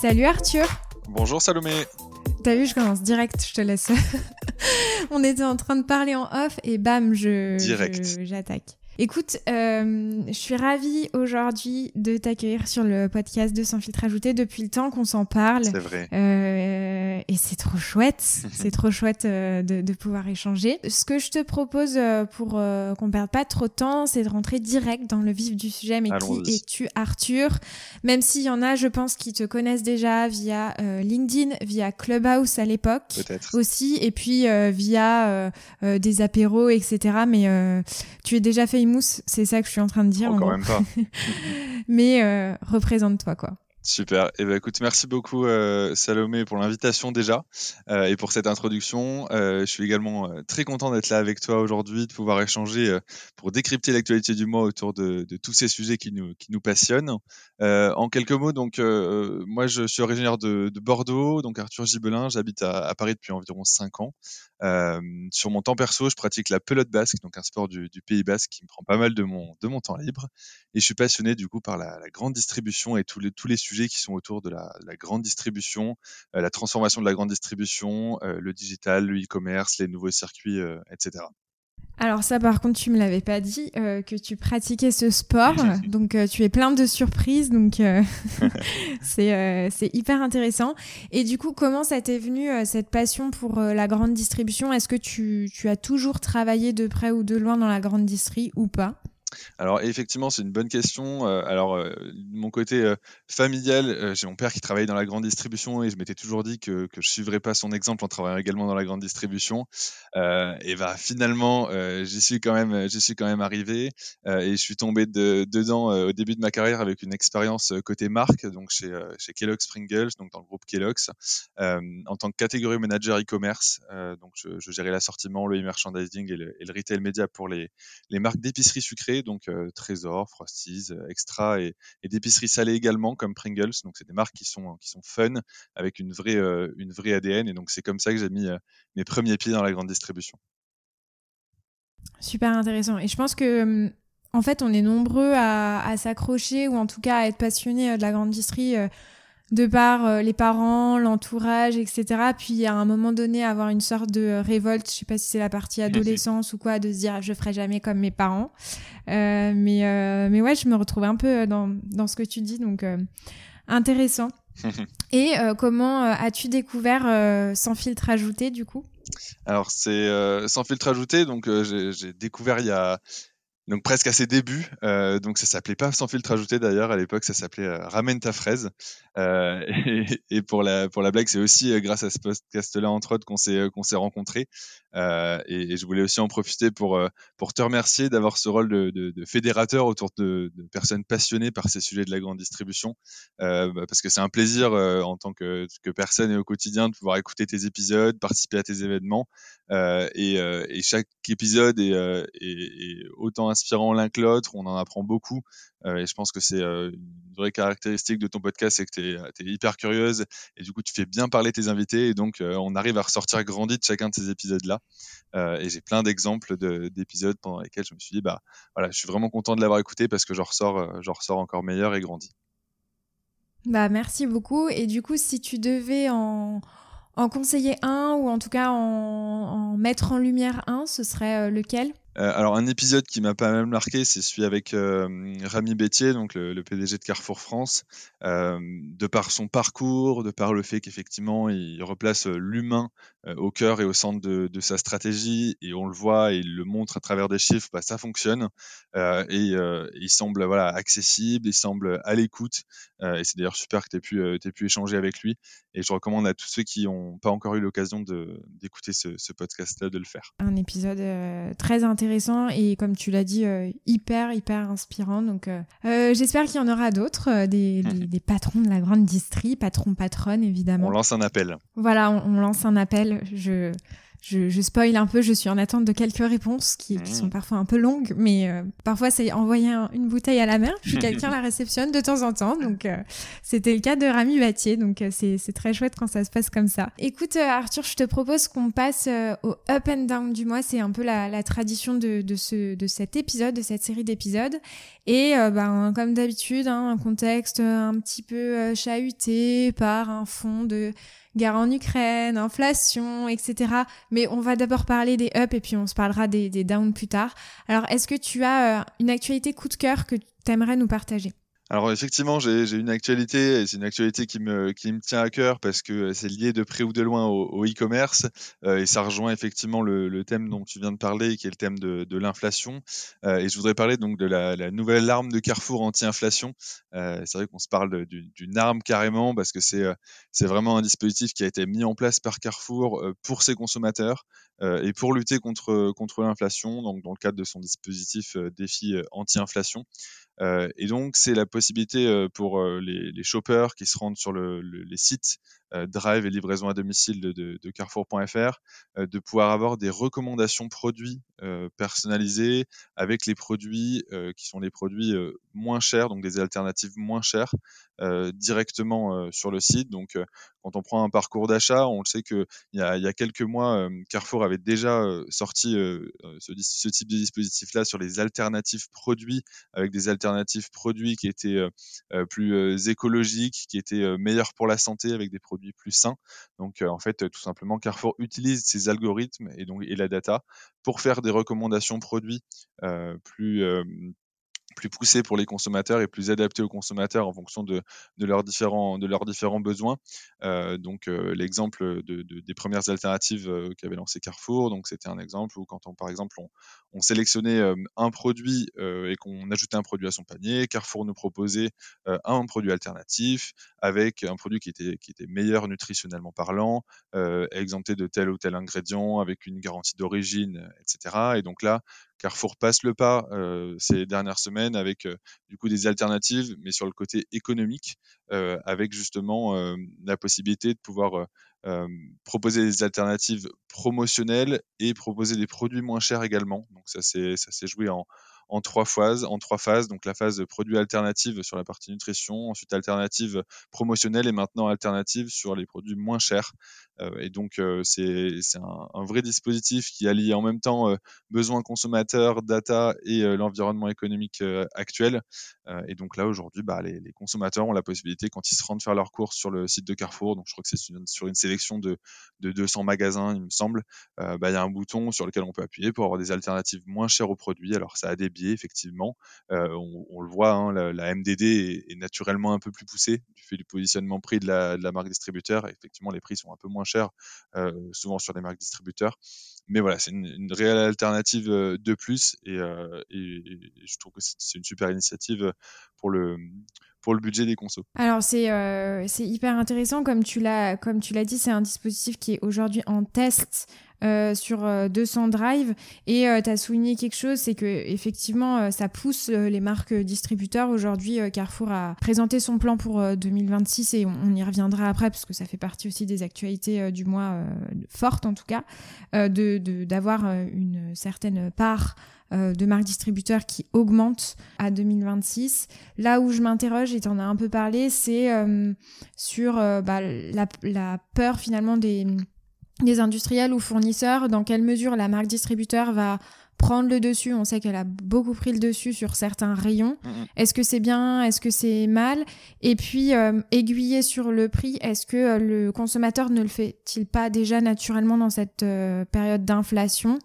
Salut Arthur. Bonjour Salomé. T'as vu, je commence direct, je te laisse. On était en train de parler en off et bam, je j'attaque. Écoute, euh, je suis ravie aujourd'hui de t'accueillir sur le podcast de Sans filtre ajouté depuis le temps qu'on s'en parle. C'est vrai. Euh, trop chouette, c'est trop chouette euh, de, de, pouvoir échanger. Ce que je te propose euh, pour euh, qu'on perde pas trop de temps, c'est de rentrer direct dans le vif du sujet. Mais qui es-tu, Arthur? Même s'il y en a, je pense, qui te connaissent déjà via LinkedIn, via Clubhouse à l'époque aussi, et puis via des apéros, etc. Mais tu es déjà fait mousse, c'est ça que je suis en train de dire. Encore même pas. Mais euh, représente-toi, quoi. Super. Eh ben écoute, merci beaucoup euh, Salomé pour l'invitation déjà euh, et pour cette introduction. Euh, je suis également très content d'être là avec toi aujourd'hui, de pouvoir échanger pour décrypter l'actualité du mois autour de, tous ces sujets qui nous, qui nous passionnent. en quelques mots, donc moi je suis originaire de, de, Bordeaux, donc Arthur Gibelin, j'habite à, Paris depuis environ 5 ans. sur mon temps perso, je pratique la pelote basque, donc un sport du, du, Pays basque qui me prend pas mal de mon, de mon temps libre. Et je suis passionné du coup par la, la grande distribution et tous les, tous les sujets qui sont autour de la, la grande distribution, euh, la transformation de la grande distribution, euh, le digital, le e-commerce, les nouveaux circuits, euh, etc. Alors ça par contre tu me l'avais pas dit que tu pratiquais ce sport. Donc tu es plein de surprises. Donc c'est c'est hyper intéressant. Et du coup comment ça t'est venu cette passion pour la grande distribution? Est-ce que tu, tu as toujours travaillé de près ou de loin dans la grande distrie ou pas? Alors effectivement, c'est une bonne question. Euh, alors euh, de mon côté euh, familial, j'ai mon père qui travaille dans la grande distribution et je m'étais toujours dit que, que je suivrais pas son exemple en travaillant également dans la grande distribution. et bah finalement, j'y suis quand même, j'y suis quand même arrivé et je suis tombé dedans au début de ma carrière avec une expérience côté marque, donc chez, chez Kellogg's Pringles, donc dans le groupe Kellogg's, en tant que catégorie manager e-commerce. donc je, gérais l'assortiment, le e-merchandising et le, et le retail média pour les, les marques d'épicerie sucrée donc Trésor, Frosties, Extra et, et d'épiceries salées également comme Pringles. Donc c'est des marques qui sont qui sont fun avec une vraie une vraie ADN et donc c'est comme ça que j'ai mis mes premiers pieds dans la grande distribution. Super intéressant et je pense que en fait on est nombreux à, à s'accrocher ou en tout cas à être passionnés de la grande distribution de par euh, les parents, l'entourage, etc. Puis à un moment donné, avoir une sorte de révolte, je sais pas si c'est la partie adolescence ou quoi, de se dire je ferai jamais comme mes parents. Euh, mais euh, mais ouais, je me retrouve un peu dans dans ce que tu dis, donc intéressant. Et comment as-tu découvert Sans filtre ajouté du coup? Alors c'est Sans filtre ajouté, donc j'ai découvert il y a donc presque à ses débuts. Euh, donc ça s'appelait pas sans filtre ajouté d'ailleurs à l'époque, ça s'appelait euh, Ramène ta fraise. Euh, et, pour la pour la blague, c'est aussi euh, grâce à ce podcast-là entre autres qu'on s'est qu'on s'est rencontrés. Euh, et, je voulais aussi en profiter pour pour te remercier d'avoir ce rôle de, de, de fédérateur autour de, de, personnes passionnées par ces sujets de la grande distribution, bah, parce que c'est un plaisir en tant que, que personne et au quotidien de pouvoir écouter tes épisodes, participer à tes événements. Et, et, chaque épisode est, est, est autant inspirant l'un que l'autre, on en apprend beaucoup. Euh, et je pense que c'est euh, une vraie caractéristique de ton podcast, c'est que es, es, hyper curieuse et du coup tu fais bien parler tes invités et donc euh, on arrive à ressortir grandi de chacun de ces épisodes-là. et j'ai plein d'exemples d'épisodes pendant lesquels je me suis dit, bah voilà, je suis vraiment content de l'avoir écouté parce que j'en ressors, j'en ressors encore meilleur et grandi. Bah merci beaucoup. Et du coup, si tu devais en, en conseiller un ou en tout cas en mettre en lumière un, ce serait lequel? Euh, alors un épisode qui m'a pas mal marqué, c'est celui avec euh, Rami Bétier, donc le, PDG de Carrefour France. Euh, de par son parcours, de par le fait qu'effectivement il replace l'humain au cœur et au centre de, sa stratégie, et on le voit, et il le montre à travers des chiffres, bah, ça fonctionne. et il semble voilà accessible, il semble à l'écoute. et c'est d'ailleurs super que tu aies pu, pu échanger avec lui. Et je recommande à tous ceux qui n'ont pas encore eu l'occasion d'écouter ce, ce podcast-là de le faire. Un épisode très intéressant intéressant et comme tu l'as dit, euh, hyper, hyper inspirant. Donc euh, euh, j'espère qu'il y en aura d'autres, des, des, des, patrons de la grande distrie, patrons, patronnes évidemment. On lance un appel. Voilà, on, on lance un appel. Je, je, je, spoil un peu, je suis en attente de quelques réponses qui, qui sont mmh. parfois un peu longues, mais euh, parfois c'est envoyer une bouteille à la mer, puis quelqu'un la réceptionne de temps en temps. Donc euh, c'était le cas de Rami Batier, donc euh, c'est très chouette quand ça se passe comme ça. Écoute Arthur, je te propose qu'on passe au up and down du mois, c'est un peu la, la tradition de, de, ce, de cet épisode, de cette série d'épisodes. Et ben, comme d'habitude, hein, un contexte un petit peu chahuté par un fond de guerre en Ukraine, inflation, etc. Mais on va d'abord parler des ups et puis on se parlera des, downs plus tard. Alors, est-ce que tu as euh, une actualité coup de cœur que tu aimerais nous partager? Alors effectivement, j'ai une actualité, et c'est une actualité qui me, qui me tient à cœur parce que c'est lié de près ou de loin au e-commerce, euh, et ça rejoint effectivement le, le, thème dont tu viens de parler, qui est le thème de, de l'inflation. Euh, et je voudrais parler donc de la, la nouvelle arme de Carrefour anti-inflation. Euh, c'est vrai qu'on se parle d'une arme carrément parce que c'est c'est vraiment un dispositif qui a été mis en place par Carrefour pour ses consommateurs et pour lutter contre, contre l'inflation, donc dans le cadre de son dispositif défi anti-inflation. Euh, et donc, c'est la possibilité euh, pour euh, les, les, shoppers qui se rendent sur le, les sites Drive et livraison à domicile de, Carrefour.fr de pouvoir avoir des recommandations produits personnalisées avec les produits qui sont les produits moins chers, donc des alternatives moins chères directement sur le site. Donc, quand on prend un parcours d'achat, on le sait qu'il y a, y a quelques mois, Carrefour avait déjà sorti ce, type de dispositif-là sur les alternatives produits avec des alternatives produits qui étaient euh, euh, plus euh, écologiques, qui étaient meilleurs pour la santé avec des produits plus sains. Donc en fait, tout simplement, Carrefour utilise ces algorithmes et donc et la data pour faire des recommandations produits plus plus poussé pour les consommateurs et plus adapté aux consommateurs en fonction de, de leurs, différents, de leurs différents besoins. Euh, donc euh, l'exemple de, de, des premières alternatives euh, qu'avait lancé Carrefour, donc c'était un exemple où quand on, par exemple on, on sélectionnait un produit et qu'on ajoutait un produit à son panier, Carrefour nous proposait un produit alternatif avec un produit qui était, qui était meilleur nutritionnellement parlant, exempté de tel ou tel ingrédient, avec une garantie d'origine, etc. Et donc là, Carrefour passe le pas ces dernières semaines avec du coup des alternatives, mais sur le côté économique, avec justement la possibilité de pouvoir proposer des alternatives promotionnelles et proposer des produits moins chers également. Donc ça s'est joué en, en trois phases, en trois phases. Donc la phase de produits alternatifs sur la partie nutrition, ensuite alternative promotionnelle et maintenant alternative sur les produits moins chers. Euh, et donc euh, c'est un, vrai dispositif qui allie en même temps euh, besoins consommateurs, data et l'environnement économique actuel. et donc là aujourd'hui, bah, les, consommateurs ont la possibilité quand ils se rendent faire leurs courses sur le site de Carrefour, donc je crois que c'est sur une sélection de, de 200 magasins, il me semble, bah, il y a un bouton sur lequel on peut appuyer pour avoir des alternatives moins chères aux produits. Alors ça a des effectivement. Euh, on, le voit, hein, la, MDD est, naturellement un peu plus poussée du fait du positionnement prix de la, marque distributeur. effectivement, les prix sont un peu moins chers, euh, souvent sur les marques distributeurs. Mais voilà, c'est une, réelle alternative euh, de plus et, je trouve que c'est une super initiative pour le pour le budget des consos. Alors c'est c'est hyper intéressant comme tu l'as comme tu l'as dit, c'est un dispositif qui est aujourd'hui en test euh, sur 200 euh, drive et euh, tu as souligné quelque chose c'est que effectivement ça pousse les marques distributeurs aujourd'hui Carrefour a présenté son plan pour 2026 et on, y reviendra après parce que ça fait partie aussi des actualités du mois fortes en tout cas de d'avoir une certaine part de marques distributeurs qui augmente à 2026. Là où je m'interroge, et tu en as un peu parlé, c'est sur bah, la, peur finalement des, des industriels ou fournisseurs, dans quelle mesure la marque distributeur va prendre le dessus? On sait qu'elle a beaucoup pris le dessus sur certains rayons. Mm, mm. Est-ce que c'est bien? Est-ce que c'est mal? Et puis, euh, aiguiller sur le prix, est-ce que euh, le consommateur ne le fait-il pas déjà naturellement dans cette euh, période d'inflation?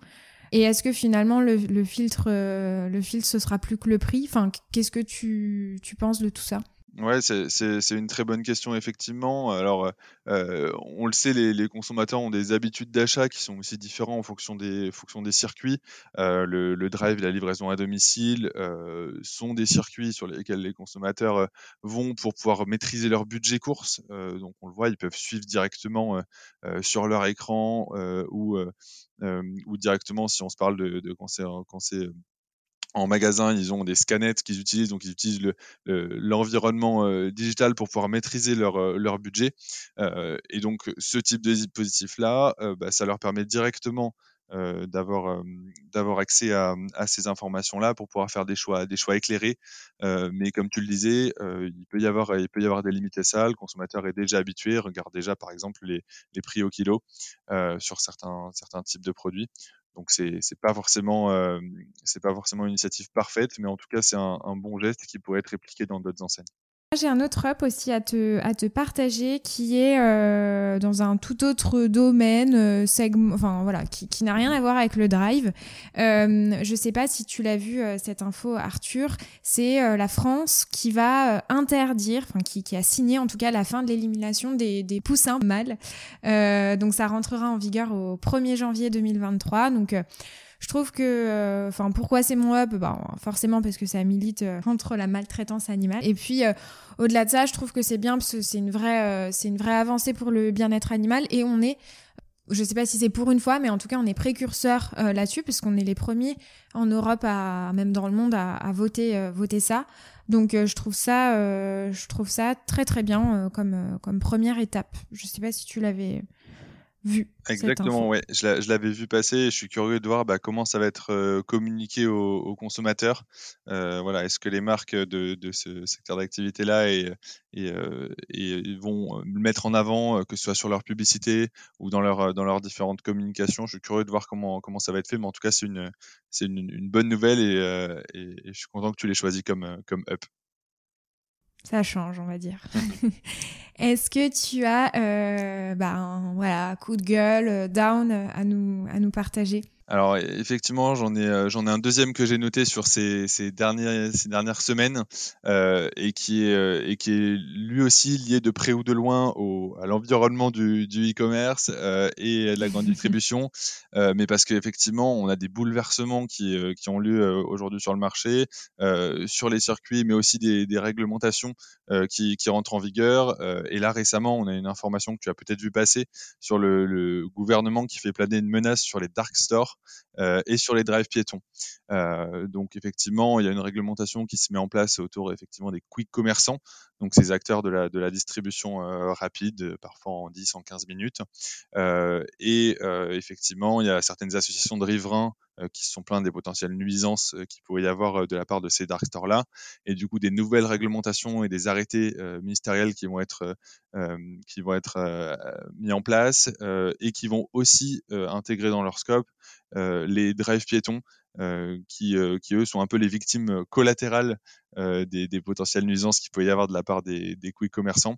Et est-ce que finalement le, le filtre, le filtre, ce sera plus que le prix? Enfin, qu'est-ce que tu, tu penses de tout ça? Ouais, c'est une très bonne question effectivement. Alors, euh, on le sait, les les consommateurs ont des habitudes d'achat qui sont aussi différents en fonction des fonction des circuits. Euh, le le drive et la livraison à domicile, euh, sont des circuits sur lesquels les consommateurs, vont pour pouvoir maîtriser leur budget course. donc on le voit, ils peuvent suivre directement, sur leur écran, ou, ou directement si on se parle de de quand c'est, en magasin, ils ont des scanettes qu'ils utilisent, donc ils utilisent l'environnement le, digital pour pouvoir maîtriser leur, leur budget. et donc, ce type de dispositif-là, bah, ça leur permet directement euh, d'avoir accès à, à ces informations-là pour pouvoir faire des choix des choix éclairés. Euh, mais comme tu le disais, euh, il peut y avoir il peut y avoir des limites à ça. Le consommateur est déjà habitué, regarde déjà par exemple les, les prix au kilo sur certains certains types de produits. Donc c'est c'est pas forcément c'est pas forcément une initiative parfaite, mais en tout cas c'est un, un bon geste qui pourrait être répliqué dans d'autres enseignes. J'ai un autre up aussi à te, à te partager qui est euh, dans un tout autre domaine, euh, segment, enfin voilà, qui, qui n'a rien à voir avec le drive. Euh, je sais pas si tu l'as vu euh, cette info, Arthur. C'est euh, la France qui va interdire, enfin qui, qui a signé en tout cas la fin de l'élimination des, des poussins mâles. donc ça rentrera en vigueur au 1er janvier 2023. Donc je trouve que, euh, enfin, pourquoi c'est mon hub bah, Forcément parce que ça milite euh, contre la maltraitance animale. Et puis, euh, au-delà de ça, je trouve que c'est bien parce que c'est une vraie, c'est une vraie avancée pour le bien-être animal et on est je sais pas si c'est pour une fois, mais en tout cas, on est précurseur là-dessus, parce qu'on est les premiers en Europe, à, même dans le monde, à, à voter, voter ça. Donc, je trouve ça, je trouve ça très très bien comme comme première étape. Je sais pas si tu l'avais vu. Exactement, ouais. Je l'avais vu passer. Et je suis curieux de voir bah, comment ça va être euh, communiqué aux, consommateurs. Euh, voilà, est-ce que les marques de, de ce secteur d'activité-là et, et, euh, et, vont le mettre en avant, que ce soit sur leur publicité ou dans leur dans leurs différentes communications? Je suis curieux de voir comment comment ça va être fait, mais en tout cas c'est une c'est une, une, bonne nouvelle et, et, je suis content que tu l'aies choisi comme comme up. Ça change, on va dire. Est-ce que tu as euh, bah, un voilà, coup de gueule, euh, down à nous, à nous partager? Alors effectivement, j'en ai euh, j'en ai un deuxième que j'ai noté sur ces, ces dernières ces dernières semaines euh, et qui est euh, et qui est lui aussi lié de près ou de loin au à l'environnement du du e-commerce euh, et de la grande distribution, euh, mais parce qu'effectivement on a des bouleversements qui qui ont lieu aujourd'hui sur le marché, sur les circuits, mais aussi des, des réglementations qui qui rentrent en vigueur. et là récemment, on a une information que tu as peut-être vu passer sur le, le gouvernement qui fait planer une menace sur les dark stores. Euh, et sur les drives piétons. Euh, donc effectivement, il y a une réglementation qui se met en place autour effectivement des quick commerçants, donc ces acteurs de la, distribution euh, rapide, parfois en 10, en 15 minutes. et effectivement, il y a certaines associations de riverains qui se sont plaints des potentielles nuisances qui qu'il pouvait y avoir de la part de ces dark stores là et du coup des nouvelles réglementations et des arrêtés ministériels qui vont être qui vont être mis en place et qui vont aussi intégrer dans leur scope les drives piétons euh, qui, euh, qui, eux sont un peu les victimes collatérales euh, des, des, potentielles nuisances qu'il peut y avoir de la part des, des commerçants.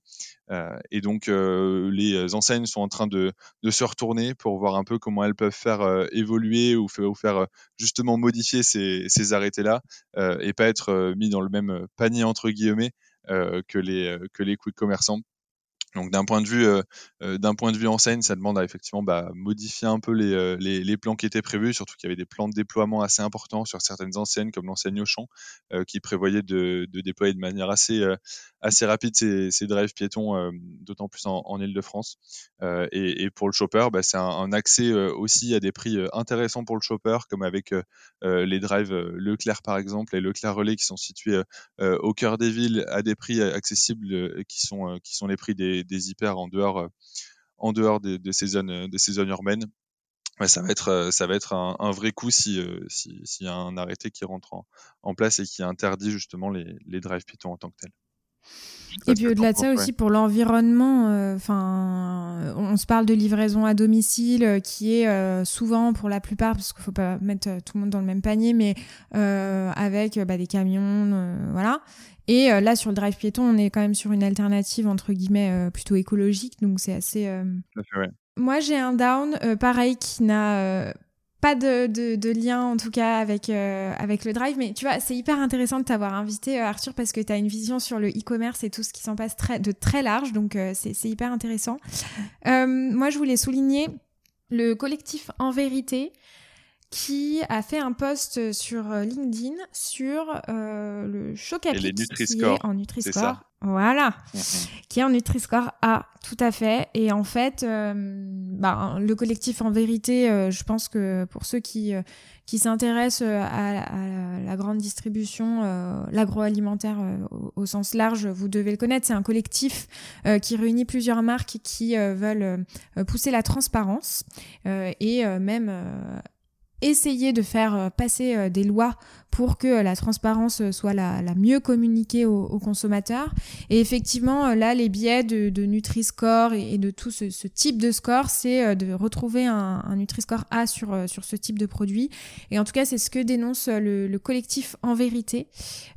et donc les enseignes sont en train de, de, se retourner pour voir un peu comment elles peuvent faire évoluer ou faire, justement modifier ces, ces arrêtés-là et pas être mis dans le même panier entre guillemets que les que les quick commerçants donc d'un point de vue euh, euh, d'un point de vue enseigne, ça demande à effectivement bah, modifier un peu les, euh, les, les, plans qui étaient prévus, surtout qu'il y avait des plans de déploiement assez importants sur certaines enseignes comme l'enseigne Auchan, qui prévoyait de, de, déployer de manière assez assez rapide ces, ces drives piétons, d'autant plus en, en Ile-de-France. Et, et, pour le shopper, bah, c'est un, un, accès aussi à des prix intéressants pour le shopper, comme avec les drives Leclerc par exemple et Leclerc Relais qui sont situés au cœur des villes à des prix accessibles qui sont qui sont les prix des des, hyper en dehors, euh, en dehors de, ces zones, euh, de ces zones urbaines. ça va être, euh, ça va être un, vrai coup si s'il y a un arrêté qui rentre en, place et qui interdit justement les, les drives Python en tant que tel. Et puis au-delà de ça aussi pour l'environnement, enfin, on se parle de livraison à domicile qui est souvent pour la plupart, parce qu'il faut pas mettre tout le monde dans le même panier, mais avec bah, des camions, voilà. Et euh, là, sur le drive piéton, on est quand même sur une alternative entre guillemets euh, plutôt écologique, donc c'est assez. Euh, Moi, j'ai un down pareil qui n'a pas de, lien en tout cas avec avec le drive, mais tu vois, c'est hyper intéressant de t'avoir invité Arthur parce que tu as une vision sur le e-commerce et tout ce qui s'en passe de très large, donc c'est hyper intéressant. moi, je voulais souligner le collectif En Vérité qui a fait un post sur euh, LinkedIn sur euh, le Chocapic qui est en Nutri-Score. Voilà, qui est en Nutri-Score A, tout à fait. Et en fait, euh, bah, le collectif en vérité, je pense que pour ceux qui qui s'intéressent à, la grande distribution, l'agroalimentaire au, sens large, vous devez le connaître. C'est un collectif qui réunit plusieurs marques qui veulent pousser la transparence et même essayer de faire passer des lois pour que la transparence soit la, mieux communiquée aux, consommateurs. Et effectivement, là, les biais de, de Nutri-Score et, de tout ce, type de score, c'est euh, de retrouver un, Nutri-Score A sur, euh, sur ce type de produit. Et en tout cas, c'est ce que dénonce le, collectif En Vérité.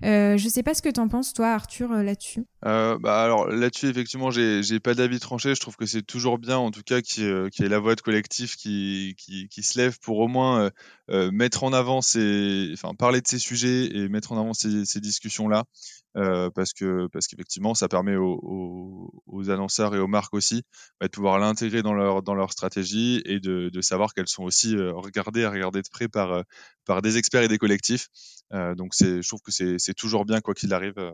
Euh, je sais pas ce que tu en penses, toi, Arthur, euh, là-dessus. bah alors là-dessus, effectivement, j'ai, pas d'avis tranché. Je trouve que c'est toujours bien, en tout cas, qu'il y ait la voix de collectif qui, qui, se lève pour au moins mettre en avant ces, enfin, parler de ces sujets et mettre en avant ces, ces discussions-là, euh, parce que parce qu'effectivement, ça permet aux, aux, annonceurs et aux marques aussi bah, de pouvoir l'intégrer dans leur dans leur stratégie et de, de savoir qu'elles sont aussi euh, regardées à regarder de près par euh, par des experts et des collectifs. Euh, donc c'est, je trouve que c'est toujours bien quoi qu'il arrive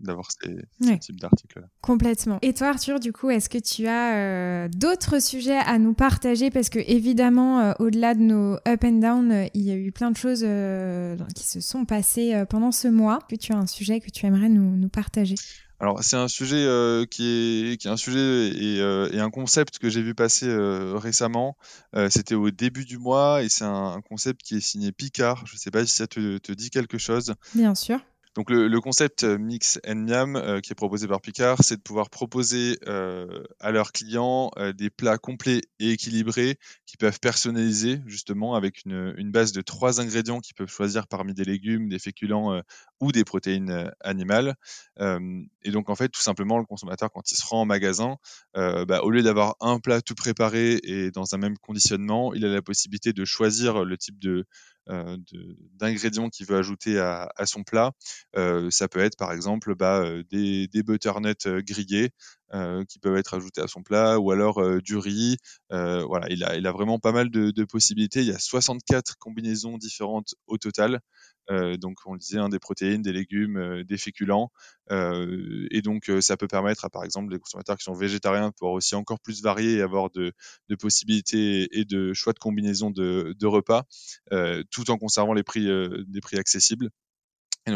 d'avoir ces, ce type d'articles. Complètement. Et toi, Arthur, du coup, est-ce que tu as euh, d'autres sujets à nous partager? Parce que évidemment, euh, au-delà de nos up and down, euh, il y a eu plein de choses qui se sont passées pendant ce mois. Que tu as un sujet que tu aimerais nous, nous partager? Alors c'est un sujet qui, est, qui est un sujet et, et un concept que j'ai vu passer récemment. C'était au début du mois et c'est un, un, concept qui est signé Picard. Je ne sais pas si ça te, te dit quelque chose. Bien sûr. Donc le, concept euh, Mix and Miam euh, qui est proposé par Picard, c'est de pouvoir proposer euh, à leurs clients des plats complets et équilibrés qui peuvent personnaliser justement avec une, base de trois ingrédients qu'ils peuvent choisir parmi des légumes, des féculents ou des protéines animales. et donc en fait tout simplement le consommateur quand il se rend en magasin, bah, au lieu d'avoir un plat tout préparé et dans un même conditionnement, il a la possibilité de choisir le type de d'ingrédients qu'il veut ajouter à, son plat. Euh, ça peut être par exemple bah, euh, des, butternuts grillés qui peuvent être ajoutés à son plat, ou alors du riz. voilà, il a, vraiment pas mal de, possibilités. Il y a 64 combinaisons différentes au total. Euh, donc on le disait, hein, des protéines, des légumes, euh, des féculents. Euh, et donc ça peut permettre à par exemple des consommateurs qui sont végétariens de pouvoir aussi encore plus varier et avoir de, de possibilités et de choix de combinaisons de, de repas, tout en conservant les prix, des prix accessibles.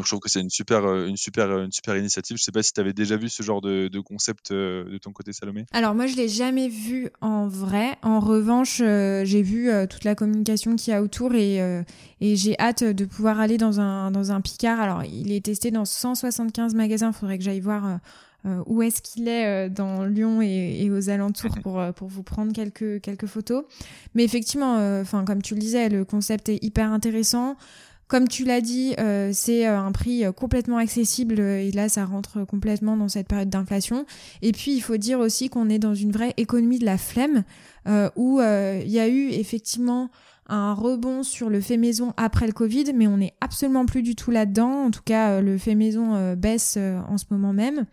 Je trouve que c'est une super, euh, une super, euh, une super initiative. Je sais pas si tu avais déjà vu ce genre de, concept euh, de ton côté, Salomé. Alors moi je l'ai jamais vu en vrai. En revanche, j'ai vu toute la communication qu'il y a autour et, j'ai hâte de pouvoir aller dans un, dans un Picard. Alors il est testé dans 175 magasins. Il faudrait que j'aille voir. où est-ce qu'il est dans Lyon et, aux alentours pour, pour vous prendre quelques, quelques photos. Mais effectivement, comme tu le disais, le concept est hyper intéressant. Comme tu l'as dit, euh, c'est euh, un prix euh, complètement accessible et là, ça rentre complètement dans cette période d'inflation. Et puis, il faut dire aussi qu'on est dans une vraie économie de la flemme où il y a eu effectivement un rebond sur le fait maison après le Covid, mais on n'est absolument plus du tout là-dedans. En tout cas, le fait maison baisse en ce moment même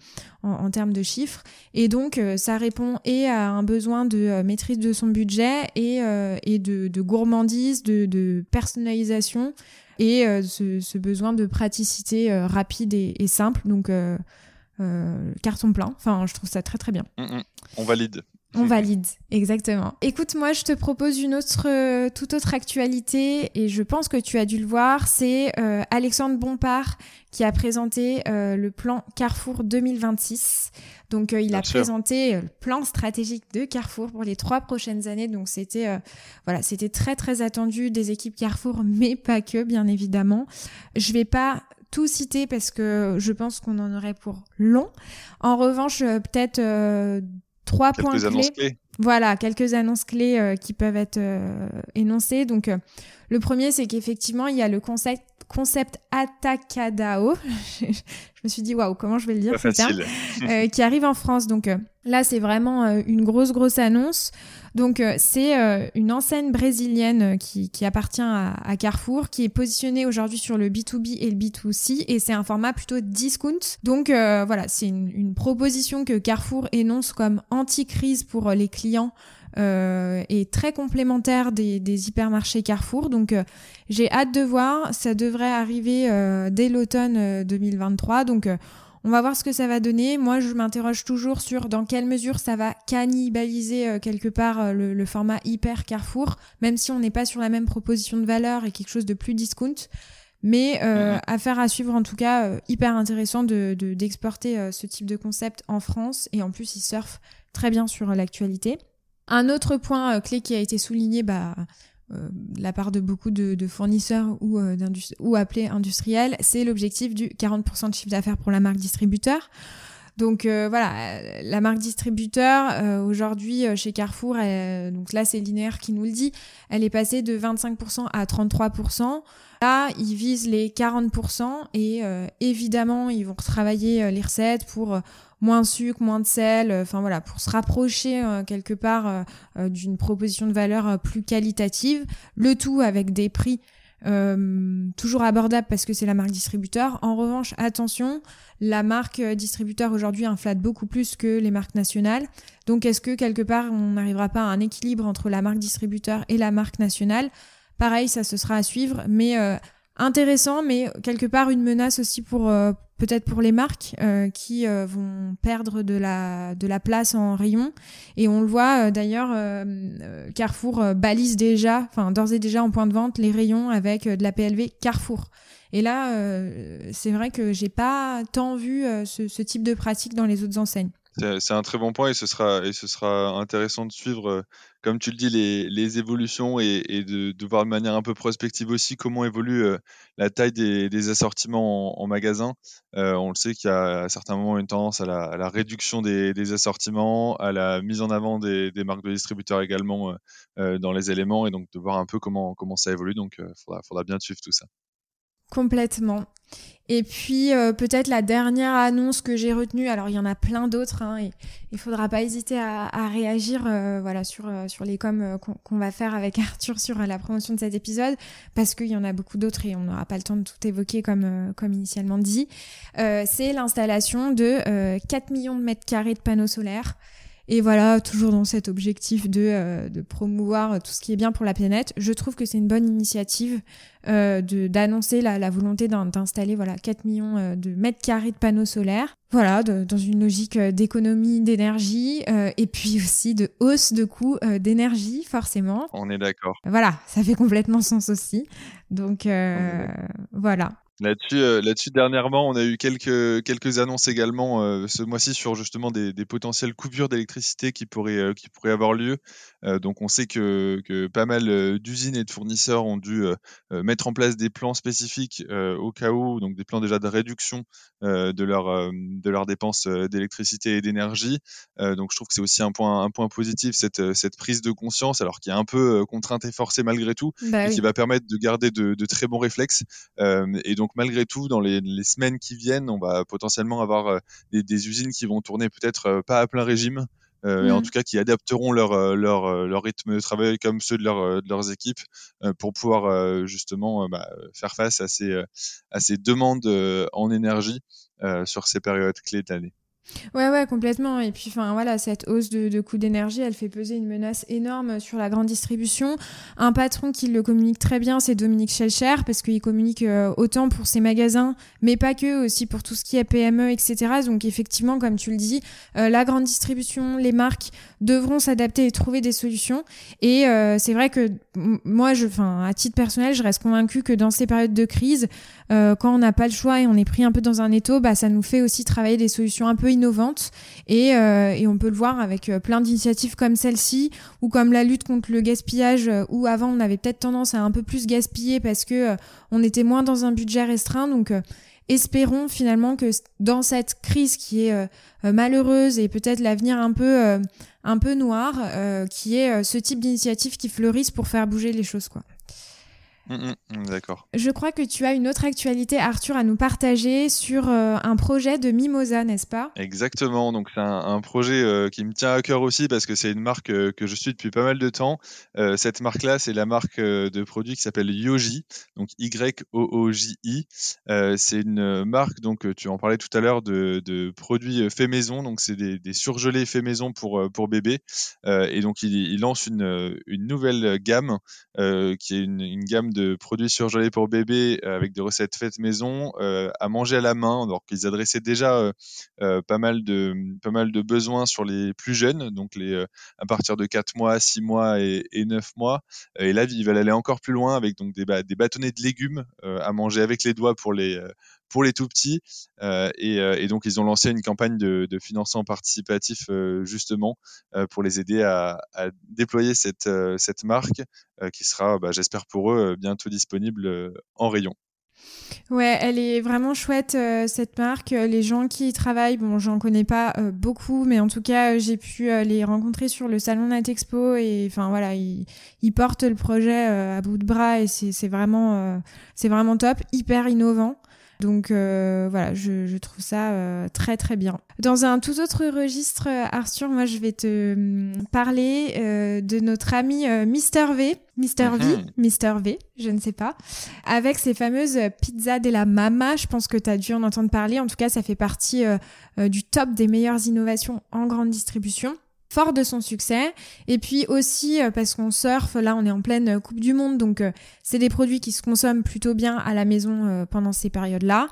en, termes de chiffres. Et donc, ça répond et à un besoin de maîtrise de son budget et, et de, de, gourmandise, de, de personnalisation et euh, ce, besoin de praticité euh, rapide et, simple. Donc, euh, carton plein. Enfin, je trouve ça très très bien. Mm, mm. On valide. On valide, exactement. Écoute, moi, je te propose une autre, toute autre actualité, et je pense que tu as dû le voir. C'est Alexandre Bompard qui a présenté le plan Carrefour 2026. Donc, il a présenté le plan stratégique de Carrefour pour les trois prochaines années. Donc, c'était voilà, c'était très très attendu des équipes Carrefour, mais pas que, bien évidemment. Je vais pas tout citer parce que je pense qu'on en aurait pour long. En revanche, peut-être trois points clés. Voilà, quelques annonces clés euh, qui peuvent être euh, énoncées. Donc, euh, le premier, c'est qu'effectivement, il y a le concept, concept Atacadao. je me suis dit, waouh, comment je vais le dire Pas facile. qui arrive en France. Donc, là, c'est vraiment une grosse, grosse annonce. Donc euh, c'est euh, une enseigne brésilienne euh, qui, qui appartient à, Carrefour, qui est positionnée aujourd'hui sur le B2B et le B2C, et c'est un format plutôt discount. Donc voilà, c'est une, une, proposition que Carrefour énonce comme anti-crise pour les clients. Euh, et très complémentaire des, des hypermarchés Carrefour. Donc j'ai hâte de voir, ça devrait arriver dès l'automne 2023. Donc On va voir ce que ça va donner. Moi, je m'interroge toujours sur dans quelle mesure ça va cannibaliser euh, quelque part euh, le, format hyper Carrefour, même si on n'est pas sur la même proposition de valeur et quelque chose de plus discount. Mais euh, mhm. affaire à suivre en tout cas, hyper intéressant de d'exporter ce type de concept en France et en plus ils surfent très bien sur l'actualité. Un autre point clé qui a été souligné, bah euh, la part de beaucoup de, fournisseurs ou, euh, ou appelés industriels, c'est l'objectif du 40% de chiffre d'affaires pour la marque distributeur. Donc euh, voilà, la marque distributeur aujourd'hui chez Carrefour, donc là c'est linéaire qui nous le dit, elle est passée de 25% à 33%. Là, ils visent les 40% et évidemment ils vont retravailler les recettes pour moins de sucre, moins de sel, euh, enfin voilà, pour se rapprocher euh, quelque part euh, d'une proposition de valeur plus qualitative, le tout avec des prix toujours abordables parce que c'est la marque distributeur. En revanche, attention, la marque distributeur aujourd'hui inflate beaucoup plus que les marques nationales. Donc est-ce que quelque part on n'arrivera pas à un équilibre entre la marque distributeur et la marque nationale? Pareil, ça ce sera à suivre, mais intéressant, mais quelque part une menace aussi pour peut-être pour les marques euh, qui euh, vont perdre de la place en rayon. Et on le voit euh, d'ailleurs Carrefour balise déjà enfin d'ores et déjà en point de vente les rayons avec de la PLV Carrefour. Et là c'est vrai que j'ai pas tant vu ce, type de pratique dans les autres enseignes. C'est un très bon point et ce sera, intéressant de suivre, euh, comme tu le dis, les, les évolutions et, et de, de, voir de manière un peu prospective aussi comment évolue euh, la taille des, des assortiments en, magasin. Euh, on le sait qu'il y a à certains moments une tendance à la, à la réduction des, des, assortiments, à la mise en avant des, des marques de distributeurs également dans les éléments et donc de voir un peu comment, comment ça évolue. Donc il faudra, faudra bien suivre tout ça. Complètement. Et puis euh, peut-être la dernière annonce que j'ai retenue, alors il y en a plein d'autres, hein, et il faudra pas hésiter à, réagir euh, voilà sur euh, sur les coms qu'on va faire avec Arthur sur la promotion de cet épisode, parce qu'il y en a beaucoup d'autres et on n'aura pas le temps de tout évoquer comme comme initialement dit. C'est l'installation de 4 millions de mètres carrés de panneaux solaires. Et voilà, toujours dans cet objectif de, euh, de promouvoir tout ce qui est bien pour la planète, je trouve que c'est une bonne initiative euh, d'annoncer la, la, volonté d'installer voilà 4 millions euh, de mètres carrés de panneaux solaires. Voilà, dans une logique d'économie d'énergie et puis aussi de hausse de coût d'énergie, forcément. On est d'accord. Voilà, ça fait complètement sens aussi. Donc voilà. Là-dessus, euh, là-dessus, dernièrement, on a eu quelques quelques annonces également euh, ce mois-ci sur justement des, des potentielles coupures d'électricité qui pourraient euh, qui pourraient avoir lieu. Donc, on sait que, que pas mal d'usines et de fournisseurs ont dû mettre en place des plans spécifiques au cas où, donc des plans déjà de réduction de leur de leurs dépenses d'électricité et d'énergie. donc, je trouve que c'est aussi un point un point positif cette cette prise de conscience, alors qui est un peu contrainte et forcée malgré tout, bah et qui va permettre de garder de, de très bons réflexes. et donc malgré tout, dans les, semaines qui viennent, on va potentiellement avoir euh, des, usines qui vont tourner peut-être euh, pas à plein régime, euh, en mm. tout cas qui adapteront leur, leur, leur rythme de travail comme ceux de, leur, de leurs équipes pour pouvoir justement bah, faire face à ces, à ces demandes en énergie sur ces périodes clés de l'année. Ouais, ouais, complètement. Et puis, enfin, voilà, cette hausse de, de d'énergie, elle fait peser une menace énorme sur la grande distribution. Un patron qui le communique très bien, c'est Dominique Schelcher, parce qu'il communique euh, autant pour ses magasins, mais pas que, aussi pour tout ce qui est PME, etc. Donc, effectivement, comme tu le dis, euh, la grande distribution, les marques devront s'adapter et trouver des solutions. Et euh, c'est vrai que moi, je, enfin, à titre personnel, je reste convaincue que dans ces périodes de crise, quand on n'a pas le choix et on est pris un peu dans un étau, bah, ça nous fait aussi travailler des solutions un peu innovantes et, euh, et on peut le voir avec euh, plein d'initiatives comme celle-ci ou comme la lutte contre le gaspillage euh, où avant on avait peut-être tendance à un peu plus gaspiller parce que on était moins dans un budget restreint donc espérons finalement que dans cette crise qui est malheureuse et peut-être l'avenir un peu un peu noir qui est ce type d'initiative qui fleurissent pour faire bouger les choses quoi. Mm, mm, d'accord. Je crois que tu as une autre actualité, Arthur, à nous partager sur euh, un projet de Mimosa, n'est-ce pas? Exactement. Donc, c'est un, projet euh, qui me tient à cœur aussi parce que c'est une marque euh, que je suis depuis pas mal de temps. cette marque-là, c'est la marque de produits qui s'appelle Yoji, donc Y-O-O-J-I. c'est une marque, donc tu en parlais tout à l'heure, de, produits faits maison. Donc, c'est des, surgelés faits maison pour, pour bébés. et donc, il, lance une, une nouvelle gamme qui est une, une gamme de de produits surgelés pour bébés avec des recettes faites maison à manger à la main. Donc, ils adressaient déjà pas mal de pas mal de besoins sur les plus jeunes, donc les à partir de 4 mois, 6 mois et, et 9 mois. Et là, ils veulent aller encore plus loin avec donc des, des bâtonnets de légumes à manger avec les doigts pour les pour les tout petits. Euh, euh, et, donc, ils ont lancé une campagne de, financement participatif euh, justement pour les aider à, déployer cette, marque qui sera, bah, j'espère pour eux, bientôt disponible en rayon. Ouais, elle est vraiment chouette cette marque. Les gens qui y travaillent, bon, j'en connais pas beaucoup, mais en tout cas, j'ai pu les rencontrer sur le salon Natexpo et enfin voilà, ils, ils portent le projet à bout de bras et c'est vraiment c'est vraiment top, hyper innovant. Donc euh, voilà, je, trouve ça euh, très très bien. Dans un tout autre registre, Arthur, moi je vais te hum, parler euh, de notre ami Mister V, Mister V, mhm. Mister V, je ne sais pas, avec ses fameuses pizzas de la mama. Je pense que tu as dû en entendre parler. En tout cas, ça fait partie du top des meilleures innovations en grande distribution fort de son succès. Et puis aussi euh, parce qu'on surfe, là on est en pleine euh, Coupe du Monde, donc euh, c'est des produits qui se consomment plutôt bien à la maison pendant ces périodes-là.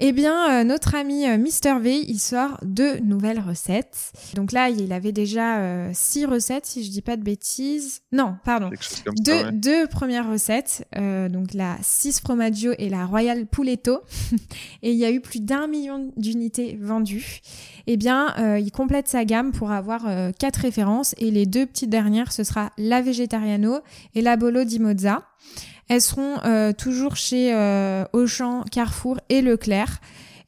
Eh bien, euh, notre ami euh, Mr V, il sort deux nouvelles recettes. Donc là, il avait déjà euh, six recettes, si je dis pas de bêtises. Non, pardon. Deux, deux premières recettes, donc la 6 fromaggio et la Royal Pouletto. et il y a eu plus d'un million d'unités vendues. Eh bien, il complète sa gamme pour avoir quatre références. Et les deux petites dernières, ce sera la Vegetariano et la Bolo di Mozza. Elles seront euh, toujours chez euh, Auchan, Carrefour et Leclerc.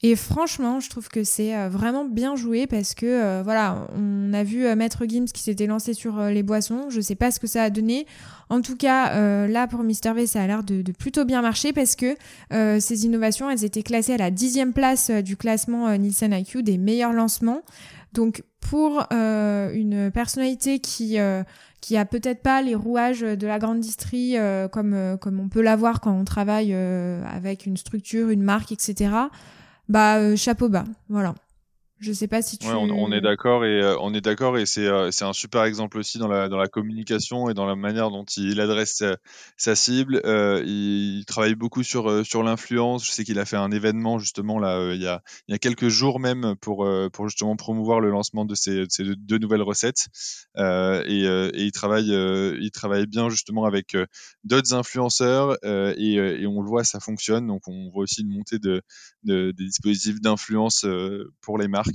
Et franchement, je trouve que c'est euh, vraiment bien joué parce que voilà, on a vu Maître Gims qui s'était lancé sur les boissons. Je sais pas ce que ça a donné. En tout cas, là pour Mister V, ça a l'air de, plutôt bien marcher parce que ces innovations, elles étaient classées à la dixième place du classement Nielsen IQ des meilleurs lancements. Donc pour une personnalité qui qui a peut-être pas les rouages de la grande distrie euh, comme euh, comme on peut l'avoir quand on travaille euh, avec une structure, une marque, etc. Bah chapeau bas, voilà. Je sais pas si tu. Ouais, on, est d'accord et euh, on est d'accord et c'est euh, c'est un super exemple aussi dans la dans la communication et dans la manière dont il adresse sa, cible. Euh, il, travaille beaucoup sur sur l'influence. Je sais qu'il a fait un événement justement là il y a il y a quelques jours même pour pour justement promouvoir le lancement de ces, ces deux nouvelles recettes. et, et il travaille il travaille bien justement avec d'autres influenceurs et, et on le voit ça fonctionne. Donc on voit aussi une montée de, de des dispositifs d'influence pour les marques.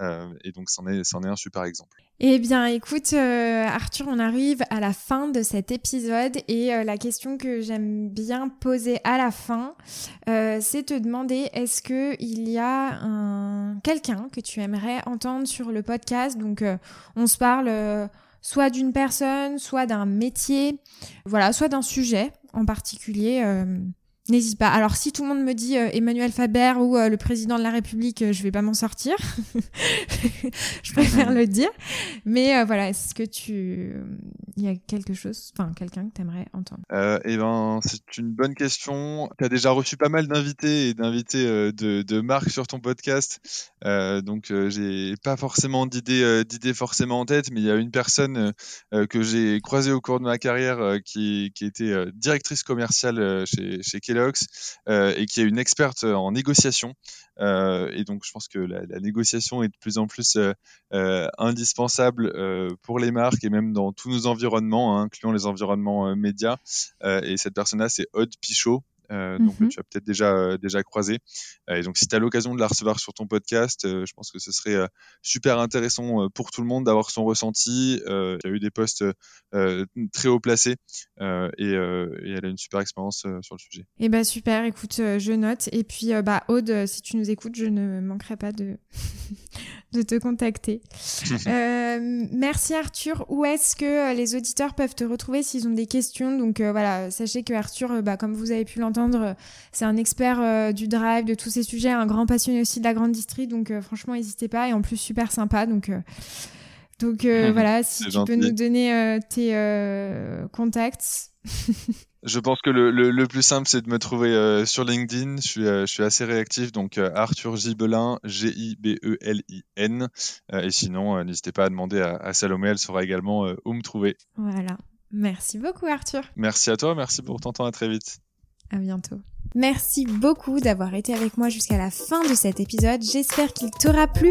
Euh, et donc, c'en est, un super exemple. Eh bien, écoute, euh, Arthur, on arrive à la fin de cet épisode et euh, la question que j'aime bien poser à la fin, c'est te demander est-ce que il y a un quelqu'un que tu aimerais entendre sur le podcast? Donc, on se parle soit d'une personne, soit d'un métier, voilà, soit d'un sujet en particulier. N'hésite pas. Alors si tout le monde me dit euh, Emmanuel Faber ou euh, le président de la République, euh, je vais pas m'en sortir. je préfère le dire. Mais voilà, est-ce que tu il y a quelque chose, enfin quelqu'un que tu aimerais entendre Eh ben, c'est une bonne question. Tu as déjà reçu pas mal d'invités et d'invités de, de marques sur ton podcast. donc j'ai pas forcément d'idées d'idées forcément en tête, mais il y a une personne que j'ai croisée au cours de ma carrière qui, qui était directrice commerciale chez chez euh, et qui est une experte en négociation. Euh, et donc, je pense que la, négociation est de plus en plus euh, indispensable pour les marques et même dans tous nos environnements, hein, incluant les environnements médias. et cette personne-là, c'est Aude Pichot, euh, donc mmh tu as peut-être déjà euh, déjà croisé. Euh, et donc si tu as l'occasion de la recevoir sur ton podcast, je pense que ce serait super intéressant pour tout le monde d'avoir son ressenti. il y a eu des posts très haut placés et, elle a une super expérience sur le sujet. Et eh ben super, écoute, je note. Et puis bah Aude, si tu nous écoutes, je ne manquerai pas de de te contacter. merci Arthur. Où est-ce que les auditeurs peuvent te retrouver s'ils ont des questions? Donc voilà, sachez que Arthur, bah, comme vous avez pu l'entendre c'est un expert euh, du drive, de tous ces sujets, un grand passionné aussi de la grande distrie. Donc euh, franchement, n'hésitez pas. Et en plus, super sympa. Donc, euh, donc voilà, si tu peux nous donner tes contacts. Je pense que le, plus simple, c'est de me trouver sur LinkedIn. Je suis, je suis assez réactif, donc Arthur Gibelin, G-I-B-E-L-I-N. et sinon, n'hésitez pas à demander à, à, Salomé, elle saura également où me trouver. Voilà. Merci beaucoup Arthur. Merci à toi, merci pour ton temps, à très vite. À bientôt. Merci beaucoup d'avoir été avec moi jusqu'à la fin de cet épisode. J'espère qu'il t'aura plu.